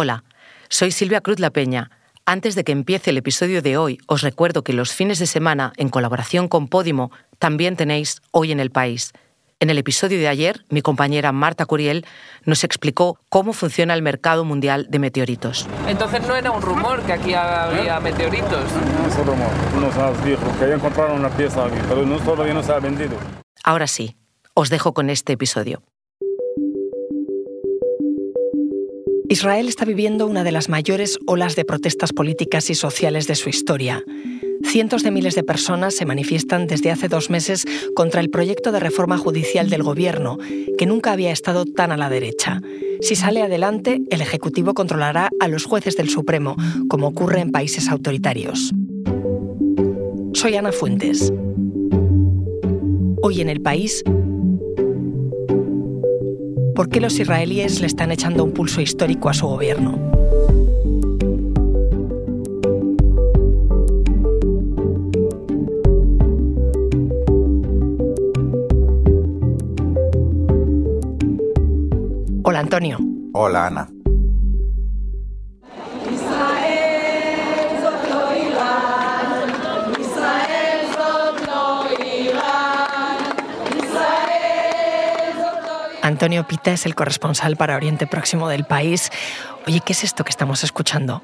Hola, soy Silvia Cruz La Peña. Antes de que empiece el episodio de hoy, os recuerdo que los fines de semana, en colaboración con Podimo, también tenéis Hoy en el País. En el episodio de ayer, mi compañera Marta Curiel nos explicó cómo funciona el mercado mundial de meteoritos. Entonces no era un rumor que aquí había meteoritos. No es un rumor, nos dijo que ya encontraron una pieza aquí, pero no, todavía no se ha vendido. Ahora sí, os dejo con este episodio. Israel está viviendo una de las mayores olas de protestas políticas y sociales de su historia. Cientos de miles de personas se manifiestan desde hace dos meses contra el proyecto de reforma judicial del gobierno, que nunca había estado tan a la derecha. Si sale adelante, el Ejecutivo controlará a los jueces del Supremo, como ocurre en países autoritarios. Soy Ana Fuentes. Hoy en el país ¿Por qué los israelíes le están echando un pulso histórico a su gobierno? Hola Antonio. Hola Ana. Antonio Pita es el corresponsal para Oriente Próximo del país. Oye, ¿qué es esto que estamos escuchando?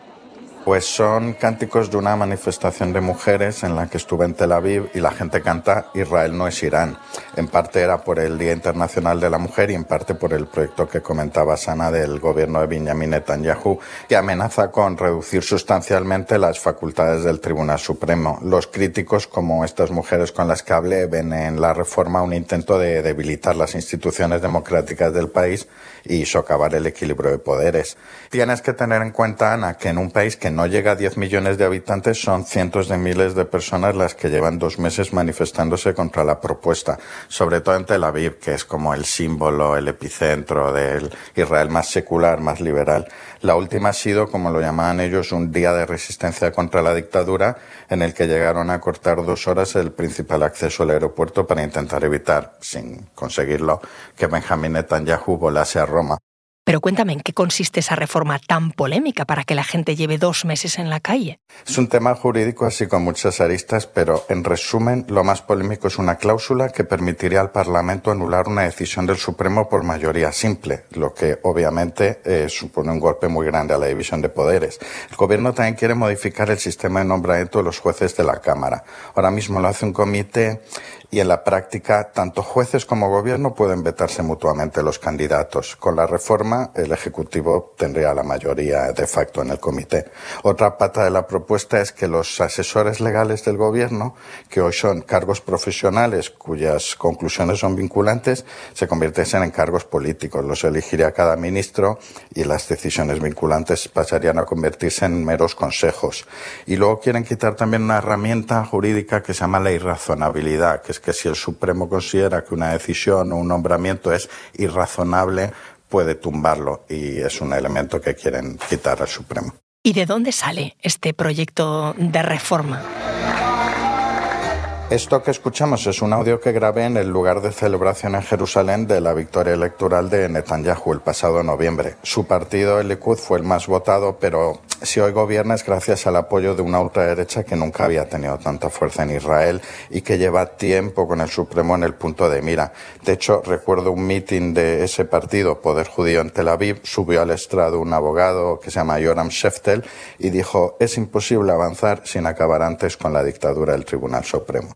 Pues son cánticos de una manifestación de mujeres en la que estuve en Tel Aviv y la gente canta Israel no es Irán. En parte era por el Día Internacional de la Mujer y en parte por el proyecto que comentaba Sana del gobierno de Benjamin Netanyahu, que amenaza con reducir sustancialmente las facultades del Tribunal Supremo. Los críticos, como estas mujeres con las que hablé, ven en la reforma un intento de debilitar las instituciones democráticas del país y socavar el equilibrio de poderes. Tienes que tener en cuenta, Ana, que en un país que no llega a 10 millones de habitantes son cientos de miles de personas las que llevan dos meses manifestándose contra la propuesta, sobre todo en Tel Aviv, que es como el símbolo, el epicentro del Israel más secular, más liberal. La última ha sido, como lo llamaban ellos, un día de resistencia contra la dictadura, en el que llegaron a cortar dos horas el principal acceso al aeropuerto para intentar evitar, sin conseguirlo, que Benjamín Netanyahu volase a Roma. Pero cuéntame, ¿en qué consiste esa reforma tan polémica para que la gente lleve dos meses en la calle? Es un tema jurídico así con muchas aristas, pero en resumen, lo más polémico es una cláusula que permitiría al Parlamento anular una decisión del Supremo por mayoría simple, lo que obviamente eh, supone un golpe muy grande a la división de poderes. El Gobierno también quiere modificar el sistema de nombramiento de los jueces de la Cámara. Ahora mismo lo hace un comité y en la práctica tanto jueces como gobierno pueden vetarse mutuamente los candidatos. Con la reforma, el Ejecutivo tendría la mayoría de facto en el comité. Otra pata de la propuesta es que los asesores legales del gobierno, que hoy son cargos profesionales cuyas conclusiones son vinculantes, se convirtiesen en cargos políticos. Los elegiría cada ministro y las decisiones vinculantes pasarían a convertirse en meros consejos. Y luego quieren quitar también una herramienta jurídica que se llama la irrazonabilidad, que es que si el Supremo considera que una decisión o un nombramiento es irrazonable, puede tumbarlo y es un elemento que quieren quitar al Supremo. ¿Y de dónde sale este proyecto de reforma? Esto que escuchamos es un audio que grabé en el lugar de celebración en Jerusalén de la victoria electoral de Netanyahu el pasado noviembre. Su partido, el Likud, fue el más votado, pero si hoy gobierna es gracias al apoyo de una ultraderecha que nunca había tenido tanta fuerza en Israel y que lleva tiempo con el Supremo en el punto de mira. De hecho, recuerdo un mitin de ese partido, Poder Judío en Tel Aviv, subió al estrado un abogado que se llama Yoram Sheftel y dijo, es imposible avanzar sin acabar antes con la dictadura del Tribunal Supremo.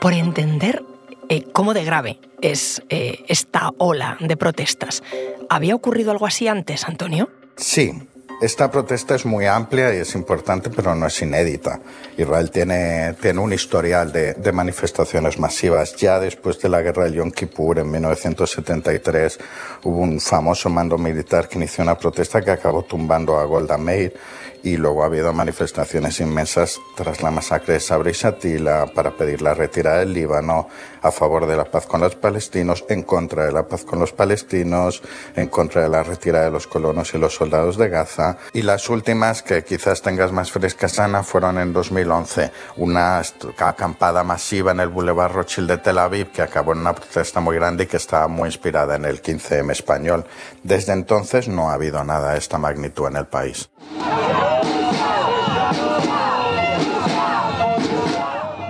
Por entender eh, cómo de grave es eh, esta ola de protestas. ¿Había ocurrido algo así antes, Antonio? Sí. Esta protesta es muy amplia y es importante, pero no es inédita. Israel tiene, tiene un historial de, de manifestaciones masivas. Ya después de la guerra del Yom Kippur, en 1973, hubo un famoso mando militar que inició una protesta que acabó tumbando a Golda Meir y luego ha habido manifestaciones inmensas tras la masacre de Sabra y Shatila para pedir la retirada del Líbano a favor de la paz con los palestinos, en contra de la paz con los palestinos, en contra de la retirada de los colonos y los soldados de Gaza. Y las últimas, que quizás tengas más frescas, Ana, fueron en 2011. Una acampada masiva en el Boulevard Rothschild de Tel Aviv que acabó en una protesta muy grande y que estaba muy inspirada en el 15M español. Desde entonces no ha habido nada de esta magnitud en el país.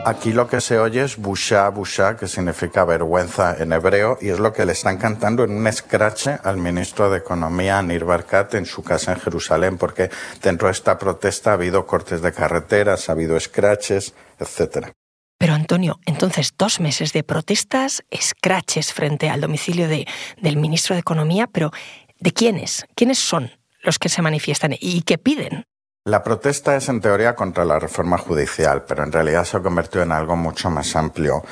Aquí lo que se oye es busha, busha, que significa vergüenza en hebreo, y es lo que le están cantando en un escrache al ministro de Economía, Nir Barkat, en su casa en Jerusalén, porque dentro de esta protesta ha habido cortes de carreteras, ha habido escraches, etcétera. Pero Antonio, entonces dos meses de protestas, escraches frente al domicilio de, del ministro de Economía, pero ¿de quiénes? ¿Quiénes son los que se manifiestan y qué piden? La protesta es en teoría contra la reforma judicial, pero en realidad se ha convertido en algo mucho más amplio.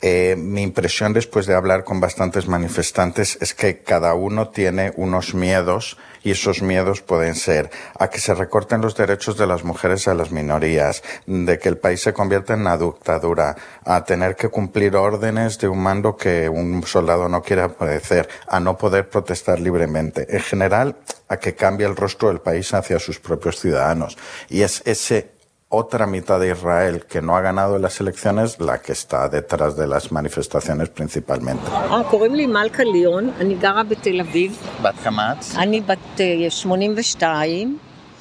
Eh, mi impresión después de hablar con bastantes manifestantes es que cada uno tiene unos miedos y esos miedos pueden ser a que se recorten los derechos de las mujeres a las minorías, de que el país se convierta en una dictadura, a tener que cumplir órdenes de un mando que un soldado no quiere obedecer, a no poder protestar libremente. En general, a que cambie el rostro del país hacia sus propios ciudadanos. Y es ese otra mitad de Israel que no ha ganado las elecciones la que está detrás de las manifestaciones principalmente.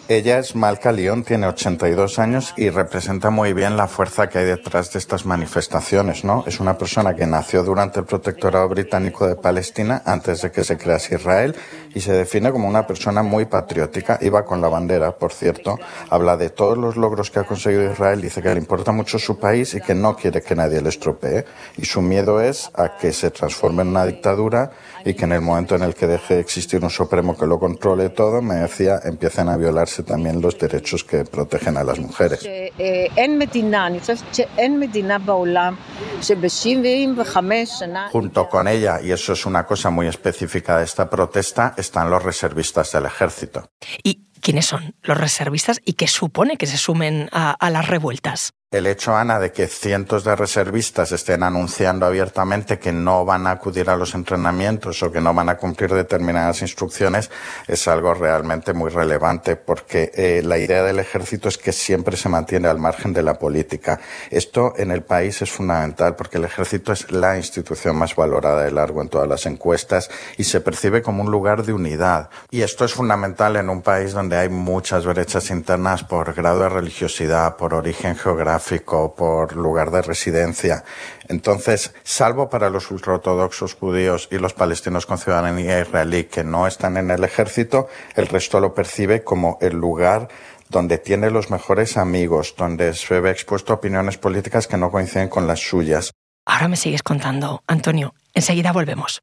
Ella es Malca León, tiene 82 años y representa muy bien la fuerza que hay detrás de estas manifestaciones, ¿no? Es una persona que nació durante el protectorado británico de Palestina antes de que se crease Israel y se define como una persona muy patriótica. Iba con la bandera, por cierto. Habla de todos los logros que ha conseguido Israel, dice que le importa mucho su país y que no quiere que nadie le estropee. Y su miedo es a que se transforme en una dictadura y que en el momento en el que deje de existir un supremo que lo controle todo, me decía, empiecen a violarse también los derechos que protegen a las mujeres. Junto con ella, y eso es una cosa muy específica de esta protesta, están los reservistas del ejército. ¿Y quiénes son los reservistas y qué supone que se sumen a las revueltas? El hecho, Ana, de que cientos de reservistas estén anunciando abiertamente que no van a acudir a los entrenamientos o que no van a cumplir determinadas instrucciones es algo realmente muy relevante porque eh, la idea del ejército es que siempre se mantiene al margen de la política. Esto en el país es fundamental porque el ejército es la institución más valorada de largo en todas las encuestas y se percibe como un lugar de unidad. Y esto es fundamental en un país donde hay muchas brechas internas por grado de religiosidad, por origen geográfico, por lugar de residencia. Entonces, salvo para los ultraortodoxos judíos y los palestinos con ciudadanía israelí que no están en el ejército, el resto lo percibe como el lugar donde tiene los mejores amigos, donde se ve expuesto a opiniones políticas que no coinciden con las suyas. Ahora me sigues contando, Antonio. Enseguida volvemos.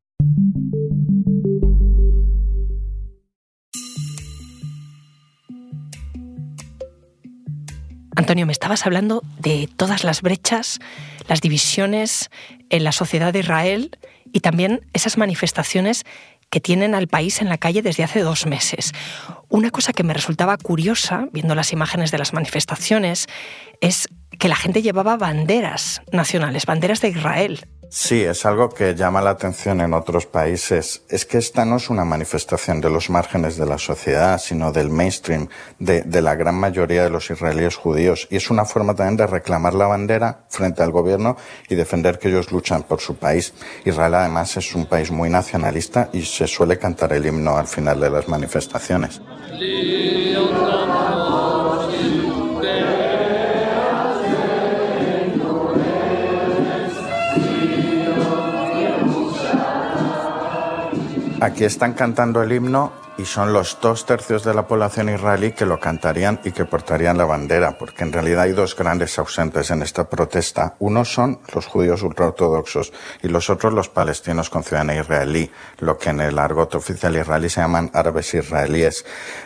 Antonio, me estabas hablando de todas las brechas, las divisiones en la sociedad de Israel y también esas manifestaciones que tienen al país en la calle desde hace dos meses. Una cosa que me resultaba curiosa, viendo las imágenes de las manifestaciones, es que la gente llevaba banderas nacionales, banderas de Israel. Sí, es algo que llama la atención en otros países. Es que esta no es una manifestación de los márgenes de la sociedad, sino del mainstream, de, de, la gran mayoría de los israelíes judíos. Y es una forma también de reclamar la bandera frente al gobierno y defender que ellos luchan por su país. Israel además es un país muy nacionalista y se suele cantar el himno al final de las manifestaciones. Aquí están cantando el himno y son los dos tercios de la población israelí que lo cantarían y que portarían la bandera, porque en realidad hay dos grandes ausentes en esta protesta. Uno son los judíos ultraortodoxos y los otros los palestinos con ciudadanía israelí, lo que en el argot oficial israelí se llaman árabes israelíes.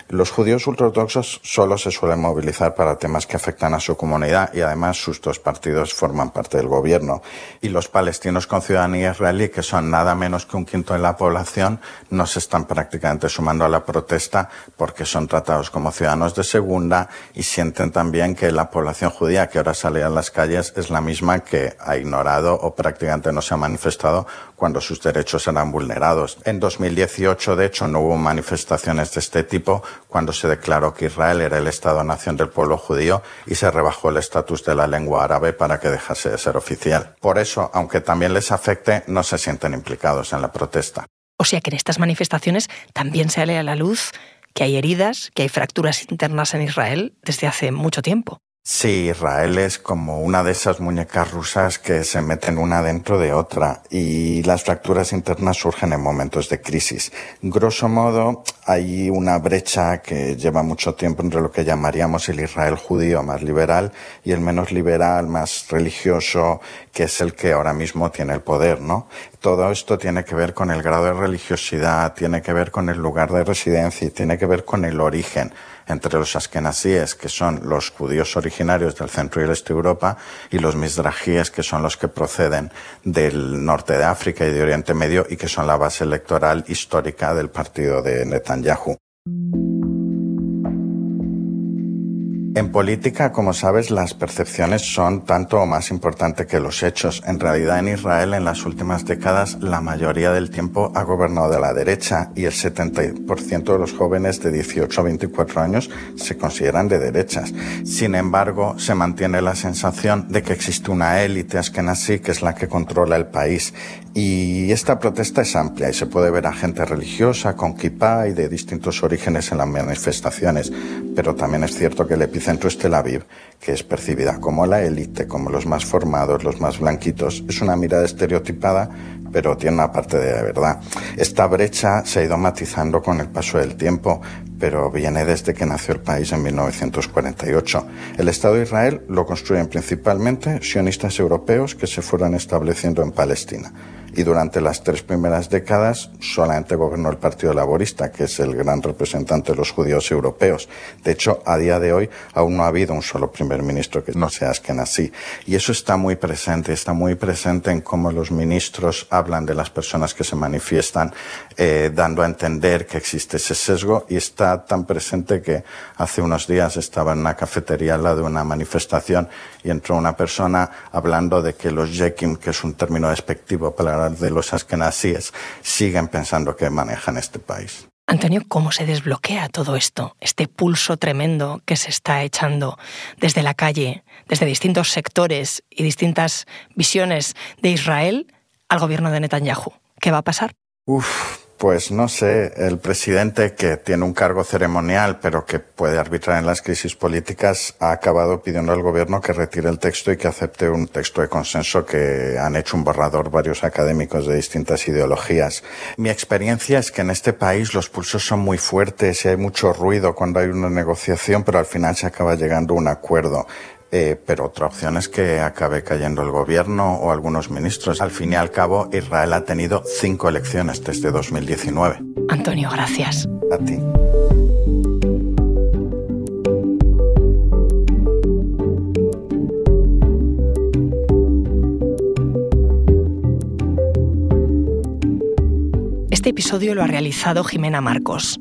Los judíos ultraortodoxos solo se suelen movilizar para temas que afectan a su comunidad y además sus dos partidos forman parte del gobierno. Y los palestinos con ciudadanía israelí, que son nada menos que un quinto de la población, no se están prácticamente sumando a la protesta porque son tratados como ciudadanos de segunda y sienten también que la población judía que ahora sale a las calles es la misma que ha ignorado o prácticamente no se ha manifestado cuando sus derechos eran vulnerados. En 2018, de hecho, no hubo manifestaciones de este tipo cuando se declaró que Israel era el Estado-nación del pueblo judío y se rebajó el estatus de la lengua árabe para que dejase de ser oficial. Por eso, aunque también les afecte, no se sienten implicados en la protesta. O sea que en estas manifestaciones también sale a la luz que hay heridas, que hay fracturas internas en Israel desde hace mucho tiempo. Sí, Israel es como una de esas muñecas rusas que se meten una dentro de otra y las fracturas internas surgen en momentos de crisis. Grosso modo, hay una brecha que lleva mucho tiempo entre lo que llamaríamos el Israel judío más liberal y el menos liberal, más religioso, que es el que ahora mismo tiene el poder, ¿no? Todo esto tiene que ver con el grado de religiosidad, tiene que ver con el lugar de residencia y tiene que ver con el origen entre los askenazíes, que son los judíos originarios del centro y el este de Europa, y los mizrajíes, que son los que proceden del norte de África y de Oriente Medio y que son la base electoral histórica del partido de Netanyahu. En política, como sabes, las percepciones son tanto o más importantes que los hechos. En realidad, en Israel, en las últimas décadas, la mayoría del tiempo ha gobernado de la derecha y el 70% de los jóvenes de 18 a 24 años se consideran de derechas. Sin embargo, se mantiene la sensación de que existe una élite askenazí que es la que controla el país. Y esta protesta es amplia y se puede ver a gente religiosa, con kippah y de distintos orígenes en las manifestaciones. Pero también es cierto que el centro es Tel Aviv, que es percibida como la élite, como los más formados, los más blanquitos. Es una mirada estereotipada, pero tiene una parte de verdad. Esta brecha se ha ido matizando con el paso del tiempo, pero viene desde que nació el país en 1948. El Estado de Israel lo construyen principalmente sionistas europeos que se fueron estableciendo en Palestina y durante las tres primeras décadas solamente gobernó el Partido Laborista, que es el gran representante de los judíos europeos. De hecho, a día de hoy aún no ha habido un solo primer ministro que no sea así. Y eso está muy presente, está muy presente en cómo los ministros hablan de las personas que se manifiestan, eh, dando a entender que existe ese sesgo y está tan presente que hace unos días estaba en una cafetería al lado de una manifestación y entró una persona hablando de que los yekim, que es un término despectivo para de los askenazíes siguen pensando que manejan este país. Antonio, ¿cómo se desbloquea todo esto? Este pulso tremendo que se está echando desde la calle, desde distintos sectores y distintas visiones de Israel al gobierno de Netanyahu. ¿Qué va a pasar? Uf, pues no sé, el presidente que tiene un cargo ceremonial pero que puede arbitrar en las crisis políticas ha acabado pidiendo al gobierno que retire el texto y que acepte un texto de consenso que han hecho un borrador varios académicos de distintas ideologías. Mi experiencia es que en este país los pulsos son muy fuertes y hay mucho ruido cuando hay una negociación pero al final se acaba llegando a un acuerdo. Eh, pero otra opción es que acabe cayendo el gobierno o algunos ministros. Al fin y al cabo, Israel ha tenido cinco elecciones desde 2019. Antonio, gracias. A ti. Este episodio lo ha realizado Jimena Marcos.